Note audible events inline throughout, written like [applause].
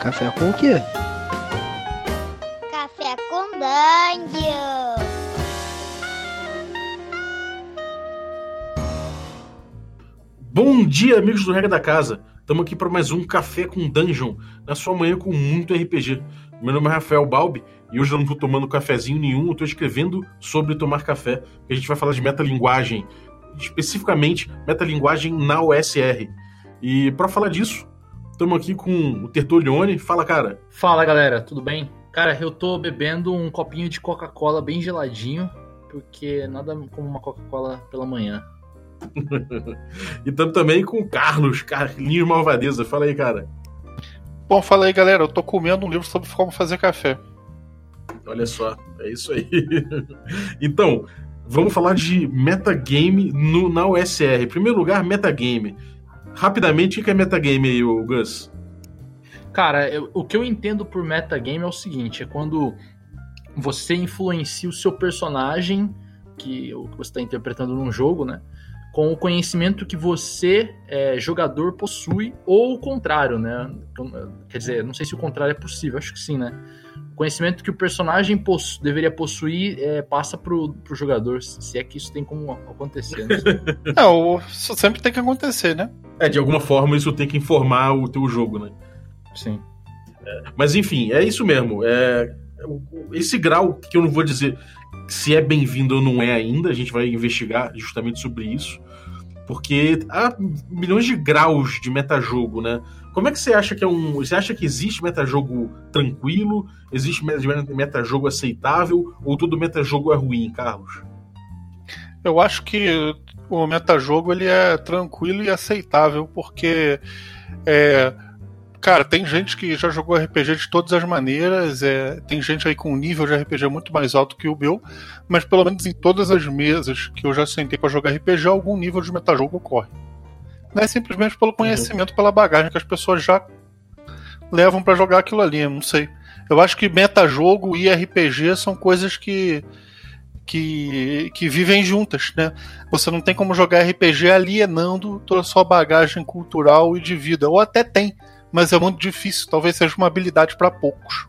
Café com o quê? Café com Dungeon. Bom dia, amigos do Regra da Casa. Estamos aqui para mais um Café com Dungeon, na sua manhã com muito RPG. Meu nome é Rafael Balbi e hoje eu não estou tomando cafezinho nenhum, eu estou escrevendo sobre tomar café, porque a gente vai falar de metalinguagem, especificamente metalinguagem na OSR. E para falar disso, estamos aqui com o Tertolione. Fala, cara. Fala, galera, tudo bem? Cara, eu tô bebendo um copinho de Coca-Cola bem geladinho, porque nada como uma Coca-Cola pela manhã. [laughs] e estamos também com o Carlos, Carlinhos Malvadeza. Fala aí, cara. Bom, fala aí, galera. Eu tô comendo um livro sobre como fazer café. Olha só, é isso aí. [laughs] então, vamos falar de metagame no, na OSR. Em primeiro lugar, metagame. Rapidamente, o que é metagame aí, o Gus? Cara, eu, o que eu entendo por metagame é o seguinte: é quando você influencia o seu personagem, que, o que você está interpretando num jogo, né? Com o conhecimento que você, é, jogador, possui, ou o contrário, né? Quer dizer, não sei se o contrário é possível, acho que sim, né? O conhecimento que o personagem possu deveria possuir é, passa pro, pro jogador, se é que isso tem como acontecer. Não, não isso sempre tem que acontecer, né? É, de alguma forma isso tem que informar o teu jogo, né? Sim. É, mas enfim, é isso mesmo. É, esse grau que eu não vou dizer se é bem-vindo ou não é ainda, a gente vai investigar justamente sobre isso. Porque há milhões de graus de metajogo, né? Como é que você acha que é um. Você acha que existe metajogo tranquilo? Existe metajogo aceitável? Ou todo metajogo é ruim, Carlos? Eu acho que o metajogo ele é tranquilo e aceitável, porque é, Cara, tem gente que já jogou RPG de todas as maneiras, é, tem gente aí com um nível de RPG muito mais alto que o meu, mas pelo menos em todas as mesas que eu já sentei para jogar RPG, algum nível de metajogo ocorre. Não é simplesmente pelo conhecimento, pela bagagem que as pessoas já levam para jogar aquilo ali, não sei. Eu acho que metajogo e RPG são coisas que, que, que vivem juntas, né? Você não tem como jogar RPG alienando toda a sua bagagem cultural e de vida, ou até tem, mas é muito difícil. Talvez seja uma habilidade para poucos.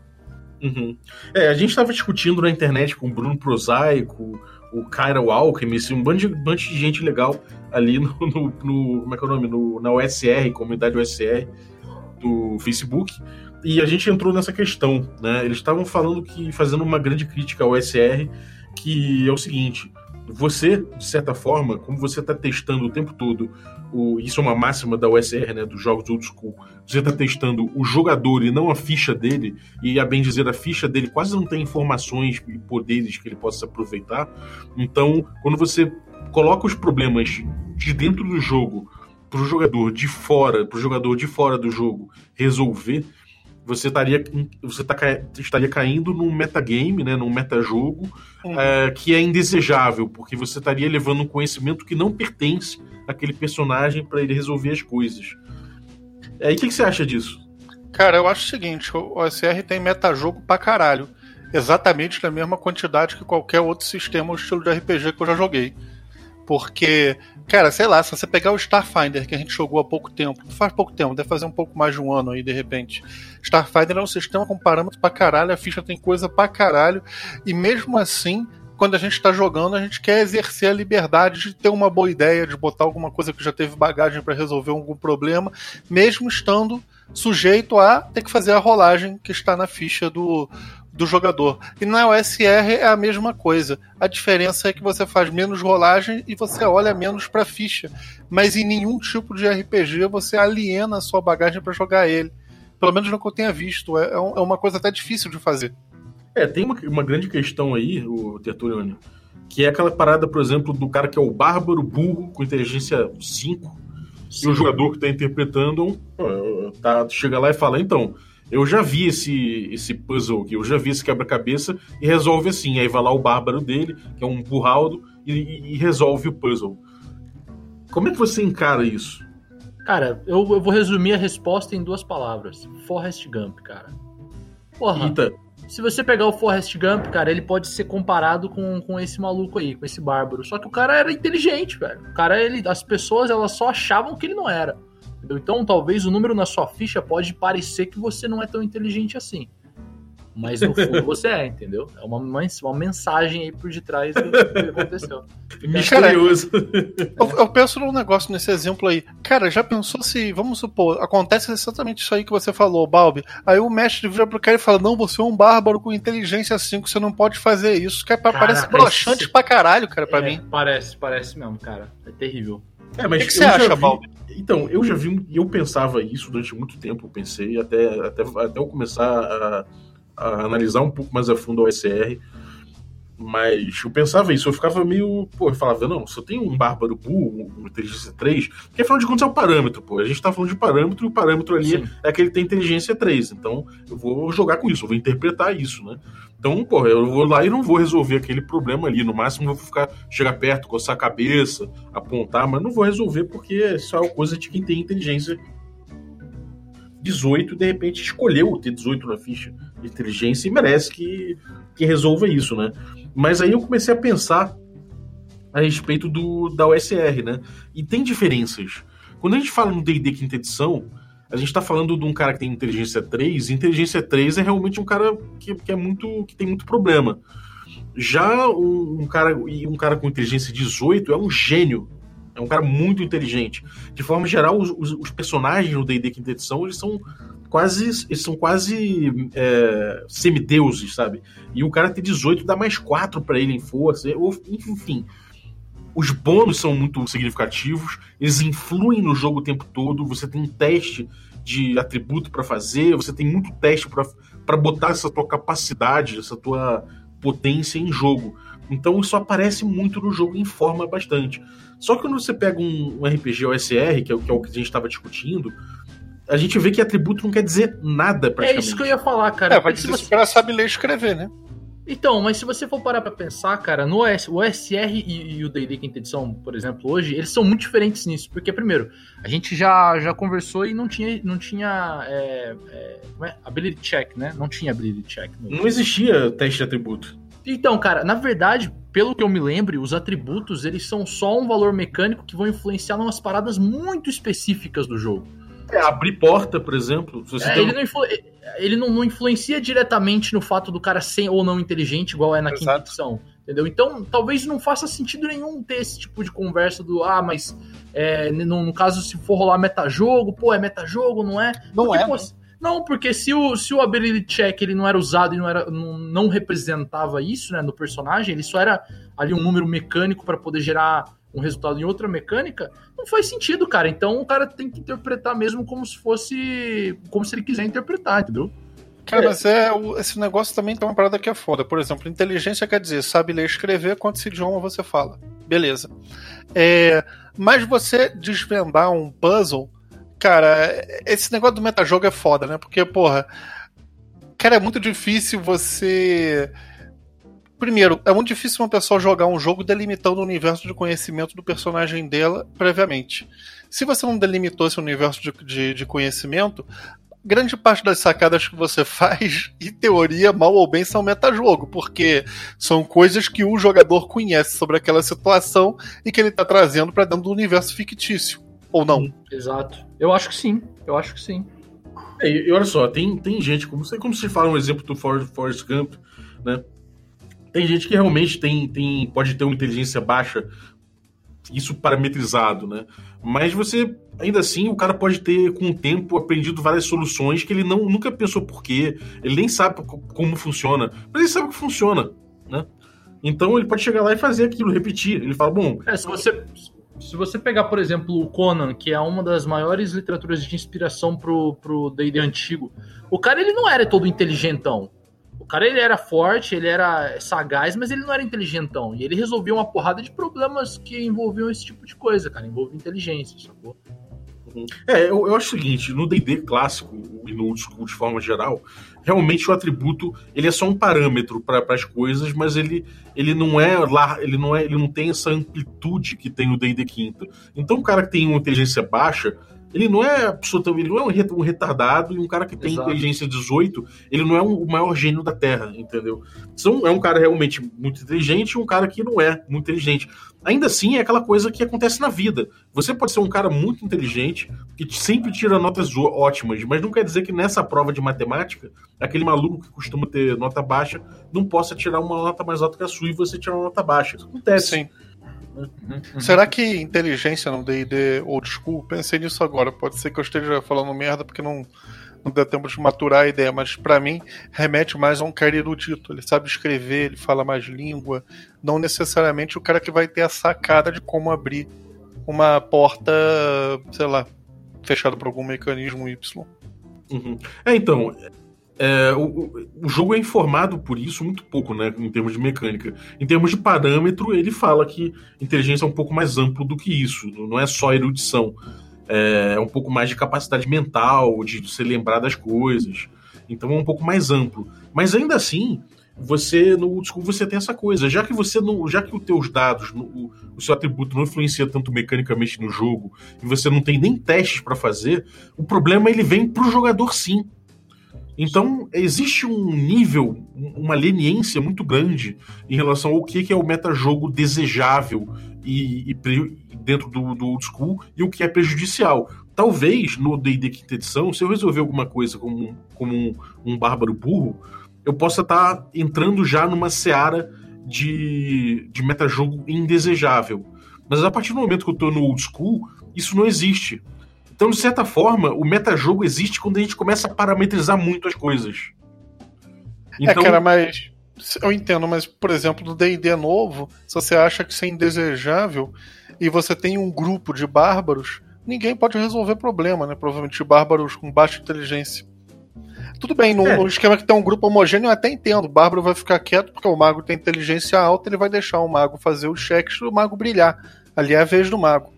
Uhum. É, a gente estava discutindo na internet com o Bruno Prosaico, o Kyra Alchemist, um bando de, bando de gente legal ali no, no, no, Como é que é o nome? No, na OSR, comunidade OSR do Facebook. E a gente entrou nessa questão, né? Eles estavam falando que, fazendo uma grande crítica ao OSR, que é o seguinte: você, de certa forma, como você está testando o tempo todo, o, isso é uma máxima da USR, né, dos jogos old school, você está testando o jogador e não a ficha dele, e a bem dizer, a ficha dele quase não tem informações e poderes que ele possa aproveitar. Então, quando você coloca os problemas de dentro do jogo para o jogador de fora, para o jogador de fora do jogo resolver, você estaria, você tá, estaria caindo num metagame, né, num metajogo uhum. é, que é indesejável, porque você estaria levando um conhecimento que não pertence àquele personagem para ele resolver as coisas. É, e o que, que, você acha disso? Cara, eu acho o seguinte: o OSR tem metajogo pra caralho. Exatamente na mesma quantidade que qualquer outro sistema ou estilo de RPG que eu já joguei. Porque, cara, sei lá, se você pegar o Starfinder, que a gente jogou há pouco tempo, faz pouco tempo, deve fazer um pouco mais de um ano aí, de repente. Starfinder é um sistema com parâmetros pra caralho, a ficha tem coisa pra caralho, e mesmo assim, quando a gente está jogando, a gente quer exercer a liberdade de ter uma boa ideia, de botar alguma coisa que já teve bagagem para resolver algum problema, mesmo estando sujeito a ter que fazer a rolagem que está na ficha do, do jogador. E na OSR é a mesma coisa. A diferença é que você faz menos rolagem e você olha menos para a ficha. Mas em nenhum tipo de RPG você aliena a sua bagagem para jogar ele. Pelo menos no que eu tenha visto. É, é, é uma coisa até difícil de fazer. É, tem uma, uma grande questão aí, o Tertulione, que é aquela parada, por exemplo, do cara que é o bárbaro burro com inteligência 5 Sim. e o jogador que está interpretando tá, chega lá e fala, então, eu já vi esse, esse puzzle aqui, eu já vi esse quebra-cabeça e resolve assim. Aí vai lá o bárbaro dele, que é um burraldo, e, e resolve o puzzle. Como é que você encara isso? Cara, eu, eu, vou resumir a resposta em duas palavras. Forrest Gump, cara. Porra. Eita. Se você pegar o Forrest Gump, cara, ele pode ser comparado com, com esse maluco aí, com esse bárbaro. Só que o cara era inteligente, velho. O cara, ele, as pessoas, elas só achavam que ele não era. Entendeu? Então, talvez o número na sua ficha pode parecer que você não é tão inteligente assim. Mas no fundo [laughs] você é, entendeu? É uma, uma mensagem aí por detrás do que aconteceu. Misterioso. Eu, eu, penso num negócio nesse exemplo aí. Cara, já pensou se, vamos supor, acontece exatamente isso aí que você falou, Balbi. Aí o mestre vira pro cara e fala: Não, você é um bárbaro com inteligência 5, você não pode fazer isso. Que é, cara, parece broxante pra caralho, cara, pra é, mim. Parece, parece mesmo, cara. É terrível. É, mas o que, que você acha, Balbi? Então, eu já vi, eu pensava isso durante muito tempo, eu pensei, até, até, até eu começar a a analisar um pouco mais a fundo o OSR. Mas eu pensava isso, eu ficava meio. Pô, eu falava, não, se eu tenho um Bárbaro Bull, um inteligência 3, porque afinal de contas é o parâmetro, pô. A gente tá falando de parâmetro e o parâmetro ali Sim. é que ele tem inteligência 3. Então eu vou jogar com isso, eu vou interpretar isso, né? Então, pô, eu vou lá e não vou resolver aquele problema ali. No máximo eu vou ficar, chegar perto, coçar a cabeça, apontar, mas não vou resolver porque isso é uma coisa de quem tem inteligência 18 e de repente escolheu ter 18 na ficha de inteligência e merece que, que resolva isso, né? Mas aí eu comecei a pensar a respeito do, da OSR, né? E tem diferenças. Quando a gente fala no D&D quinta edição, a gente está falando de um cara que tem inteligência 3, e inteligência 3 é realmente um cara que, que é muito que tem muito problema. Já um, um cara e um cara com inteligência 18 é um gênio é um cara muito inteligente. De forma geral, os, os, os personagens no D&D quinta edição, eles são quase eles são quase é, semideuses, sabe? E o cara tem 18 dá mais 4 para ele em força, enfim. Os bônus são muito significativos, eles influem no jogo o tempo todo, você tem um teste de atributo para fazer, você tem muito teste para botar essa tua capacidade, essa tua potência em jogo. Então isso aparece muito no jogo e informa bastante. Só que quando você pega um, um RPG OSR, que é, que é o que a gente estava discutindo, a gente vê que atributo não quer dizer nada praticamente. É isso que eu ia falar, cara. É, vai dizer você... que o cara sabe ler e escrever, né? Então, mas se você for parar pra pensar, cara, no OS, o OSR e, e o D&D quinta edição, por exemplo, hoje, eles são muito diferentes nisso. Porque, primeiro, a gente já, já conversou e não tinha, não tinha é, é, é? ability check, né? Não tinha ability check. Não existia teste de atributo. Então, cara, na verdade, pelo que eu me lembro, os atributos, eles são só um valor mecânico que vão influenciar em umas paradas muito específicas do jogo. É, abrir porta, por exemplo. É, ele, não, influ... ele não, não, influencia diretamente no fato do cara ser ou não inteligente, igual é na Exato. quinta edição. Entendeu? Então, talvez não faça sentido nenhum ter esse tipo de conversa do, ah, mas é, no, no, caso, se for rolar metajogo, pô, é metajogo, não é? Não Porque, é. Pô, né? Não, porque se o, se o ability check ele não era usado e não, era, não, não representava isso né, no personagem, ele só era ali um número mecânico para poder gerar um resultado em outra mecânica, não faz sentido, cara. Então o cara tem que interpretar mesmo como se fosse. como se ele quiser interpretar, entendeu? Cara, mas é, esse negócio também tem uma parada que é foda. Por exemplo, inteligência quer dizer, sabe ler e escrever quantos idioma você fala. Beleza. É, mas você desvendar um puzzle Cara, esse negócio do metajogo é foda, né? Porque, porra. Cara, é muito difícil você. Primeiro, é muito difícil uma pessoa jogar um jogo delimitando o universo de conhecimento do personagem dela previamente. Se você não delimitou esse universo de, de, de conhecimento, grande parte das sacadas que você [laughs] faz, em teoria, mal ou bem, são metajogo, porque são coisas que o jogador conhece sobre aquela situação e que ele está trazendo para dentro do universo fictício. Ou não? Exato. Eu acho que sim. Eu acho que sim. É, e, olha só, tem, tem gente, como, como se fala um exemplo do Forrest Gump, né? Tem gente que realmente tem, tem, pode ter uma inteligência baixa, isso parametrizado, né? Mas você, ainda assim, o cara pode ter, com o tempo, aprendido várias soluções que ele não, nunca pensou por quê, ele nem sabe como funciona, mas ele sabe que funciona, né? Então ele pode chegar lá e fazer aquilo, repetir. Ele fala, bom. É, se você, se você pegar, por exemplo, o Conan, que é uma das maiores literaturas de inspiração pro, D&D antigo, o cara ele não era todo inteligentão. Cara ele era forte, ele era sagaz, mas ele não era inteligentão. E ele resolvia uma porrada de problemas que envolviam esse tipo de coisa, cara. Envolvia inteligência, sacou? Uhum. É, eu, eu acho o seguinte, no D&D clássico e no old school de forma geral, realmente o atributo ele é só um parâmetro para as coisas, mas ele, ele não é lá, ele não é, ele não tem essa amplitude que tem o D&D quinta. Então o cara que tem uma inteligência baixa, Ele não é absolutamente, ele não é um retardado e um cara que tem Exato. inteligência 18, ele não é um, o maior gênio da Terra, entendeu? São, é um cara realmente muito inteligente e um cara que não é muito inteligente. Ainda assim, é aquela coisa que acontece na vida. Você pode ser um cara muito inteligente, que sempre tira notas ótimas, mas não quer dizer que nessa prova de matemática, aquele maluco que costuma ter nota baixa não possa tirar uma nota mais alta que a sua e você tirar uma nota baixa. Isso acontece. Sim. Uhum. Será que inteligência no D&D old school? Pensei nisso agora. Pode ser que eu esteja falando merda porque não, não deu tempo de maturar a ideia, mas para mim remete mais a um cara erudito. Ele sabe escrever, ele fala mais língua. Não necessariamente o cara que vai ter a sacada de como abrir uma porta, sei lá, fechada por algum mecanismo Y. Uhum. É, então, é, o, o, jogo é informado por isso muito pouco, né, em termos de mecânica. Em termos de parâmetro, ele fala que inteligência é um pouco mais amplo do que isso, não é só erudição. É, é um pouco mais de capacidade mental, de se lembrar das coisas. Então é um pouco mais amplo. Mas ainda assim, você no você tem essa coisa. Já que você não, já que os teus dados, o, o, seu atributo não influencia tanto mecanicamente no jogo e você não tem nem testes para fazer, o problema ele vem pro jogador sim. Então, existe um nível, uma leniência muito grande em relação ao que é o metajogo desejável e, e dentro do, do old school e o que é prejudicial. Talvez no D&D quinta edição, se eu resolver alguma coisa como, como um, um bárbaro burro, eu possa estar tá entrando já numa seara de, de metajogo indesejável. Mas a partir do momento que eu estou no old school, isso não existe. Então, de certa forma, o metajogo existe quando a gente começa a parametrizar muito as coisas. É, então... É, cara, mas. Eu entendo, mas, por exemplo, no DD novo, se você acha que isso é indesejável e você tem um grupo de bárbaros, ninguém pode resolver problema, né? Provavelmente bárbaros com baixa inteligência. Tudo bem, no, é. no, esquema que tem um grupo homogêneo, eu até entendo. O bárbaro vai ficar quieto porque o mago tem inteligência alta, ele vai deixar o mago fazer os cheques e o mago brilhar. Ali é a vez do mago.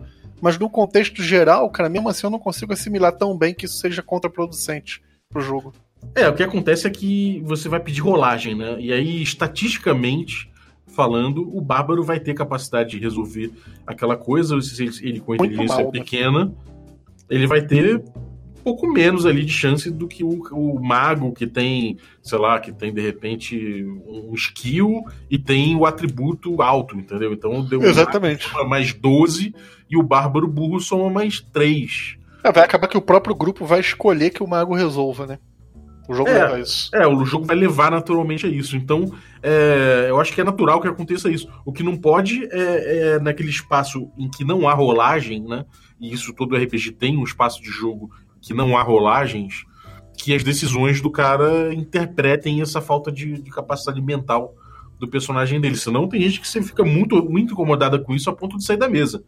Mas no contexto geral, cara, mesmo assim eu não consigo assimilar tão bem que isso seja contraproducente pro jogo. É, o que acontece é que você vai pedir rolagem, né? E aí, estatisticamente falando, o Bárbaro vai ter capacidade de resolver aquela coisa, se ele com inteligência mal, né? pequena, ele vai ter pouco menos ali de chance do que o, o, mago que tem, sei lá, que tem de repente um skill e tem o atributo alto, entendeu? Então deu Exatamente. mais 12 e o bárbaro burro soma mais 3. É, vai acabar que o próprio grupo vai escolher que o mago resolva, né? O jogo é, isso. É, o jogo vai levar naturalmente a isso. Então, é, eu acho que é natural que aconteça isso. O que não pode é, é, naquele espaço em que não há rolagem, né? E isso todo RPG tem um espaço de jogo que não há rolagens, que as decisões do cara interpretem essa falta de, de capacidade mental do personagem dele. Senão tem gente que você fica muito, muito incomodada com isso a ponto de sair da mesa.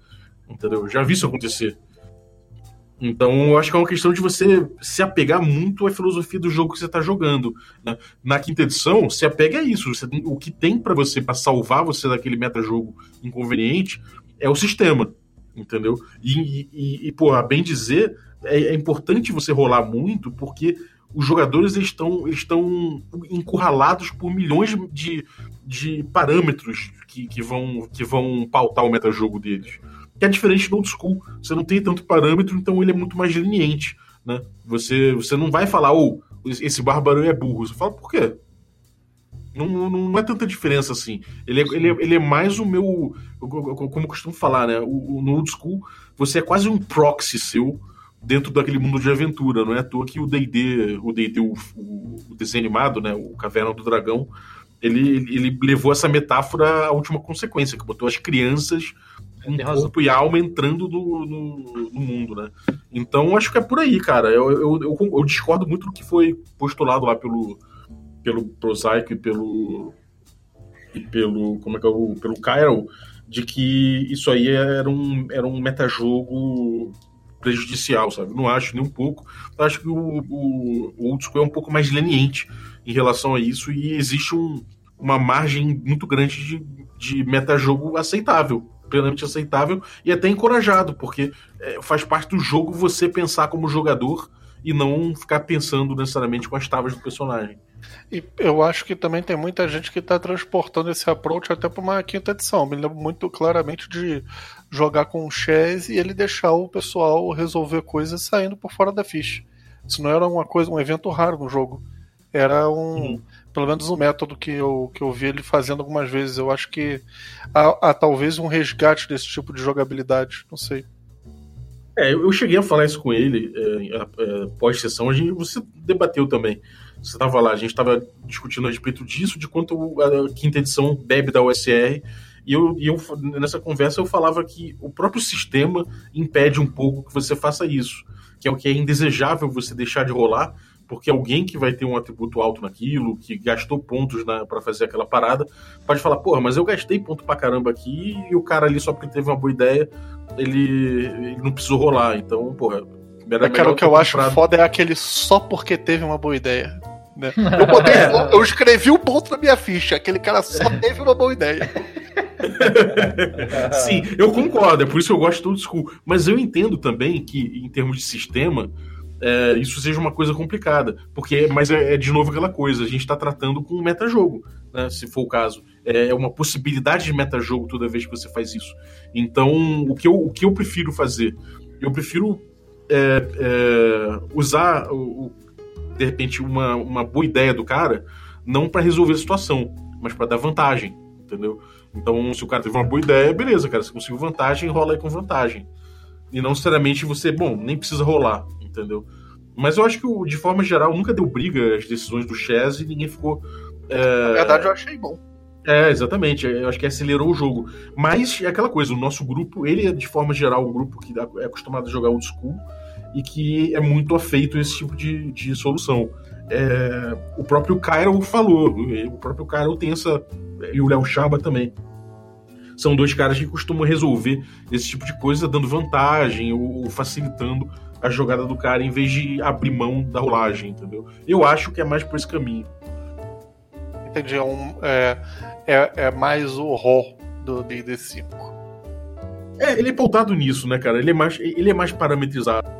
Entendeu? Eu já vi isso acontecer. Então, eu acho que é uma questão de você se apegar muito à filosofia do jogo que você está jogando. Né? Na quinta edição, se apega a isso. Tem, o que tem para você, para salvar você daquele metajogo inconveniente, é o sistema. Entendeu? E, e, e a bem dizer, é, é importante você rolar muito, porque os jogadores estão, estão encurralados por milhões de, de parâmetros que, que, vão, que vão pautar o metajogo deles. Que é diferente do old school. Você não tem tanto parâmetro, então ele é muito mais leniente. Né? Você, você não vai falar, ou oh, esse bárbaro é burro. Você fala, por quê? Não, não, não, é tanta diferença assim. Ele é, ele é, ele é mais o meu. Como eu costumo falar, né? O, o, no old school, você é quase um proxy seu dentro daquele mundo de aventura. Não é à toa que o D&D, o D&D, o, o, desenho animado, né, o Caverna do Dragão, ele, ele levou essa metáfora à última consequência, que botou as crianças com corpo e alma entrando no, no, no, mundo, né? Então, acho que é por aí, cara. Eu, eu, eu, eu, discordo muito do que foi postulado lá pelo, pelo Prosaico e pelo e pelo como é que é o pelo Cairo de que isso aí era um era um metajogo prejudicial, sabe? Não acho nem um pouco. Acho que o, o, o Old School é um pouco mais leniente em relação a isso e existe um, uma margem muito grande de, de metajogo aceitável, plenamente aceitável e até encorajado, porque é, faz parte do jogo você pensar como jogador e não ficar pensando necessariamente com as tábuas do personagem. E eu acho que também tem muita gente que está transportando esse approach até para uma quinta edição. Me lembro muito claramente de jogar com o Chess e ele deixar o pessoal resolver coisas saindo por fora da ficha. Isso não era uma coisa, um evento raro no jogo. Era um, uhum. pelo menos um método que eu, que eu vi ele fazendo algumas vezes. Eu acho que há, há talvez um resgate desse tipo de jogabilidade. Não sei. É, eu cheguei a falar isso com ele é, é, pós-sessão, a gente, você debateu também. Você estava lá, a gente estava discutindo a respeito disso, de quanto a quinta edição bebe da USR, e eu, e eu nessa conversa eu falava que o próprio sistema impede um pouco que você faça isso, que é o que é indesejável você deixar de rolar, porque alguém que vai ter um atributo alto naquilo, que gastou pontos para fazer aquela parada, pode falar, porra, mas eu gastei ponto pra caramba aqui e o cara ali só porque teve uma boa ideia, ele, ele não precisou rolar. Então, porra. Era é, cara, o que eu comprado. acho foda é aquele só porque teve uma boa ideia. Né? [laughs] Eu, botei, eu escrevi o um ponto na minha ficha, aquele cara só [laughs] teve uma boa ideia. [laughs] Sim, eu concordo, é por isso que eu gosto do old school. Mas eu entendo também que, em termos de sistema, é, isso seja uma coisa complicada. Porque, mas é, é de novo aquela coisa, a gente está tratando com um metajogo, né, se for o caso. É, é uma possibilidade de metajogo toda vez que você faz isso. Então, o que eu, o que eu prefiro fazer? Eu prefiro é, é, usar, o, de repente, uma, uma boa ideia do cara, não para resolver a situação, mas para dar vantagem, entendeu? Então, se o cara teve uma boa ideia, beleza, cara, você conseguiu vantagem, rola aí com vantagem. E não necessariamente você, bom, nem precisa rolar entendeu? Mas eu acho que, de forma geral, nunca deu briga as decisões do Chess e ninguém ficou. É... Na verdade, eu achei bom. É, exatamente. Eu acho que acelerou o jogo. Mas é aquela coisa, o nosso grupo, ele é, de forma geral, um grupo que é acostumado a jogar old school e que é muito afeito a esse tipo de, de solução. É, o próprio Cairo falou, o próprio Cairo tem essa. E o Léo Chaba também. São dois caras que costumam resolver esse tipo de coisa dando vantagem ou facilitando a jogada do cara em vez de abrir mão da rolagem, entendeu? Eu acho que é mais por esse caminho. Entendi. É, um, é, é, é mais o RO do DD 5. É, ele é pautado nisso, né, cara? Ele é mais, ele é mais parametrizado.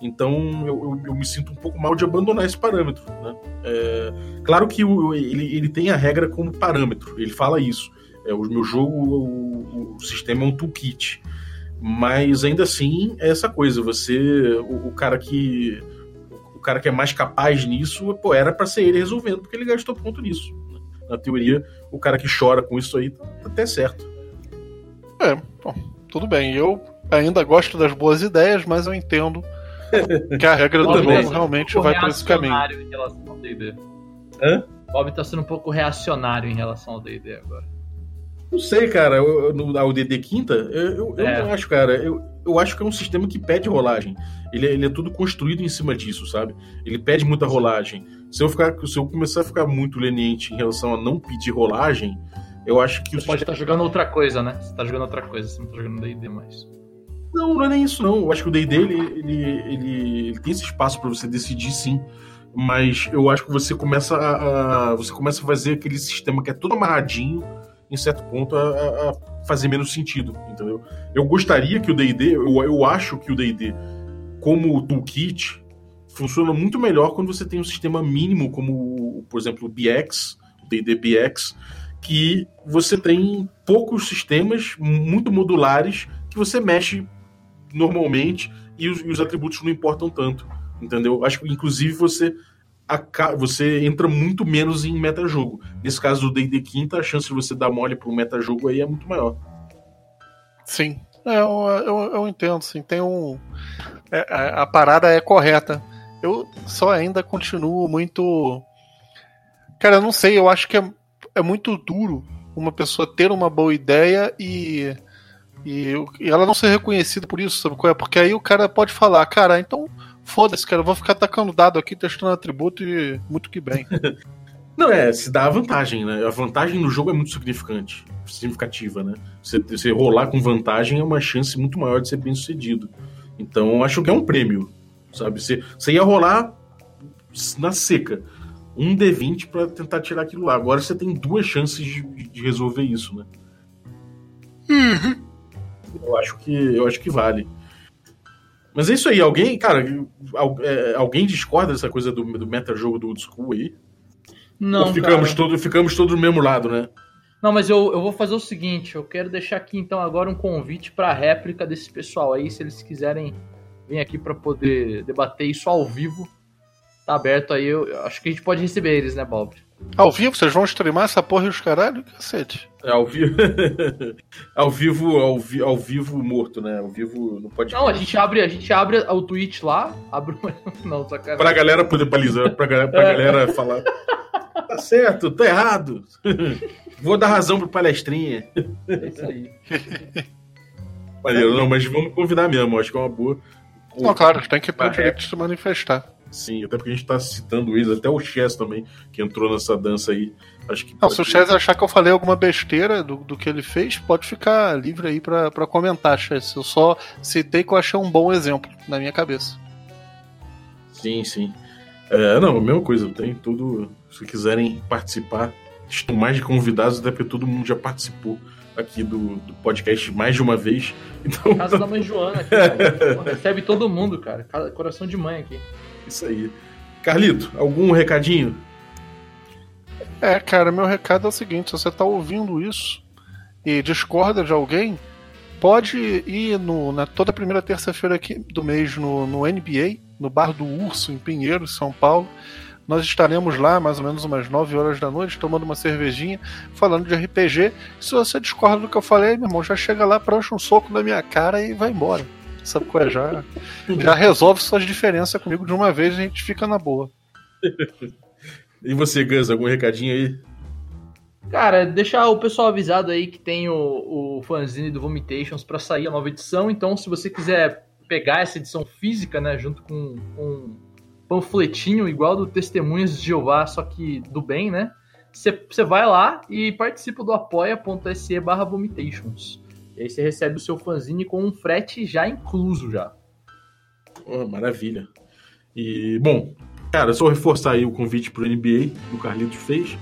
Então eu, eu, eu, me sinto um pouco mal de abandonar esse parâmetro. Né? É, claro que o, ele, ele tem a regra como parâmetro, ele fala isso. É, o meu jogo, o, o sistema é um toolkit. Mas ainda assim, é essa coisa, você. O, o cara que. O cara que é mais capaz nisso, pô, era para ser ele resolvendo, porque ele gastou ponto nisso. Né? Na teoria, o cara que chora com isso aí tá até certo. É, bom, tudo bem. Eu ainda gosto das boas ideias, mas eu entendo [laughs] que a regra do jogo realmente vai por esse caminho. Em relação ao D&D. Hã? Bob tá sendo um pouco reacionário em relação ao D&D agora. Não sei, cara. Eu, no AUDD quinta, eu, eu, é. não acho, cara. Eu, eu acho que é um sistema que pede rolagem. Ele, é, ele é tudo construído em cima disso, sabe? Ele pede muita rolagem. Se eu, ficar, se eu começar a ficar muito leniente em relação a não pedir rolagem, eu acho que você pode estar tá jogando outra coisa, né? Você tá jogando outra coisa, você não tá jogando D&D mais. Não, não é nem isso, não. Eu acho que o D&D, ele, ele, ele, ele tem esse espaço para você decidir, sim mas eu acho que você começa a, a, você começa a fazer aquele sistema que é todo amarradinho em certo ponto, a, a fazer menos sentido, entendeu? Eu gostaria que o D&D, eu, eu acho que o D&D, como toolkit, funciona muito melhor quando você tem um sistema mínimo, como, por exemplo, o BX, o D&D BX, que você tem poucos sistemas muito modulares que você mexe normalmente e os, e os atributos não importam tanto, entendeu? Acho que, inclusive, você você entra muito menos em metajogo. Nesse caso do D&D quinta, a chance de você dar mole para um metajogo aí é muito maior. Sim, é, eu, eu, eu entendo, sim. Tem um... É, a, a parada é correta. Eu só ainda continuo muito... Cara, eu não sei, eu acho que é, é muito duro uma pessoa ter uma boa ideia e, e, e ela não ser reconhecida por isso, sabe qual é? Porque aí o cara pode falar, cara, então Foda-se, cara, eu vou ficar atacando dado aqui, testando atributo e muito que bem. [laughs] Não, é, se dá a vantagem, né? A vantagem no jogo é muito significante, significativa, né? Você, você rolar com vantagem é uma chance muito maior de ser bem sucedido. Então, acho que é um prêmio, sabe? Você, você ia rolar na seca um D20 para tentar tirar aquilo lá. Agora você tem duas chances de, de resolver isso, né? Uhum. Eu acho que eu acho que vale. Mas é isso aí, alguém, cara, é, alguém discorda dessa coisa do, do meta-jogo do old school aí? Não, Ou ficamos cara. todos ficamos todos do mesmo lado, né? Não, mas eu, eu vou fazer o seguinte, eu quero deixar aqui então agora um convite para réplica desse pessoal aí, se eles quiserem vir aqui para poder debater isso ao vivo. Tá aberto aí, eu, eu acho que a gente pode receber eles, né, Bob? Ao vivo? Vocês vão streamar essa porra e os caralho? Cacete. É ao vivo. [laughs] ao vivo, ao, vi, ao vivo morto, né? Ao vivo no podcast. Não, a gente abre, a gente abre o Twitch lá, abre [laughs] não, sacanagem. Pra galera poder balizar, pra, galera, pra galera falar. Tá certo, tá errado. [laughs] Vou dar razão pro palestrinha. É isso aí. Maneiro, não, mas vamos convidar mesmo, acho que é uma boa. Não, claro, tem que ter o direito de se manifestar. Sim, até porque a gente tá citando eles, até o Chess também, que entrou nessa dança aí. Acho que Não, se o Chess achar que eu falei alguma besteira do, do que ele fez, pode ficar livre aí pra, pra comentar, Chess. Eu só citei que eu achei um bom exemplo na minha cabeça. Sim, sim. É, não, a mesma coisa, tem tudo. Se quiserem participar, estão mais de convidados, até porque todo mundo já participou aqui do, do podcast mais de uma vez. [laughs] Então, Casa da mãe Joana aqui, cara. [laughs] Recebe todo mundo, cara. Coração de mãe aqui. Isso aí. Carlito, algum recadinho? É, cara, meu recado é o seguinte: se você tá ouvindo isso e discorda de alguém, pode ir no, na toda primeira terça-feira aqui do mês no, no NBA, no Bar do Urso, em Pinheiros, São Paulo. Nós estaremos lá mais ou menos umas 9 horas da noite, tomando uma cervejinha, falando de RPG. Se você discorda do que eu falei, meu irmão, já chega lá, prancha um soco na minha cara e vai embora. Sabe qual é? Já, já resolve suas diferenças comigo de uma vez e a gente fica na boa. E você, Gus, algum recadinho aí? Cara, deixar o pessoal avisado aí que tem o, o fanzine do Vomitations para sair a nova edição. Então, se você quiser pegar essa edição física, né, junto com um panfletinho igual do Testemunhas de Jeová, só que do bem, né? Você vai lá e participa do apoia.se barra Vomitations. E aí você recebe o seu fanzine com um frete já incluso já. Oh, maravilha. E, bom, cara, só reforçar aí o convite pro NBA que o Carlitos fez.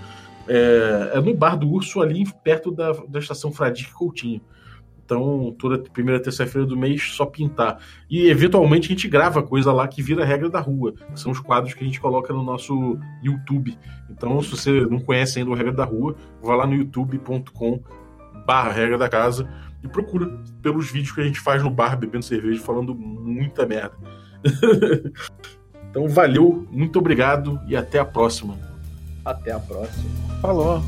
É, é no Bar do Urso, ali perto da, da estação Fradique Coutinho. Então, toda primeira terça-feira do mês, só pintar. E, eventualmente, a gente grava coisa lá que vira regra da rua. Que são os quadros que a gente coloca no nosso YouTube. Então, se você não conhece ainda o Regra da Rua, vá lá no youtube.com barra regra da casa e procura pelos vídeos que a gente faz no bar bebendo cerveja falando muita merda. [laughs] então valeu, muito obrigado e até a próxima. Até a próxima. Falou.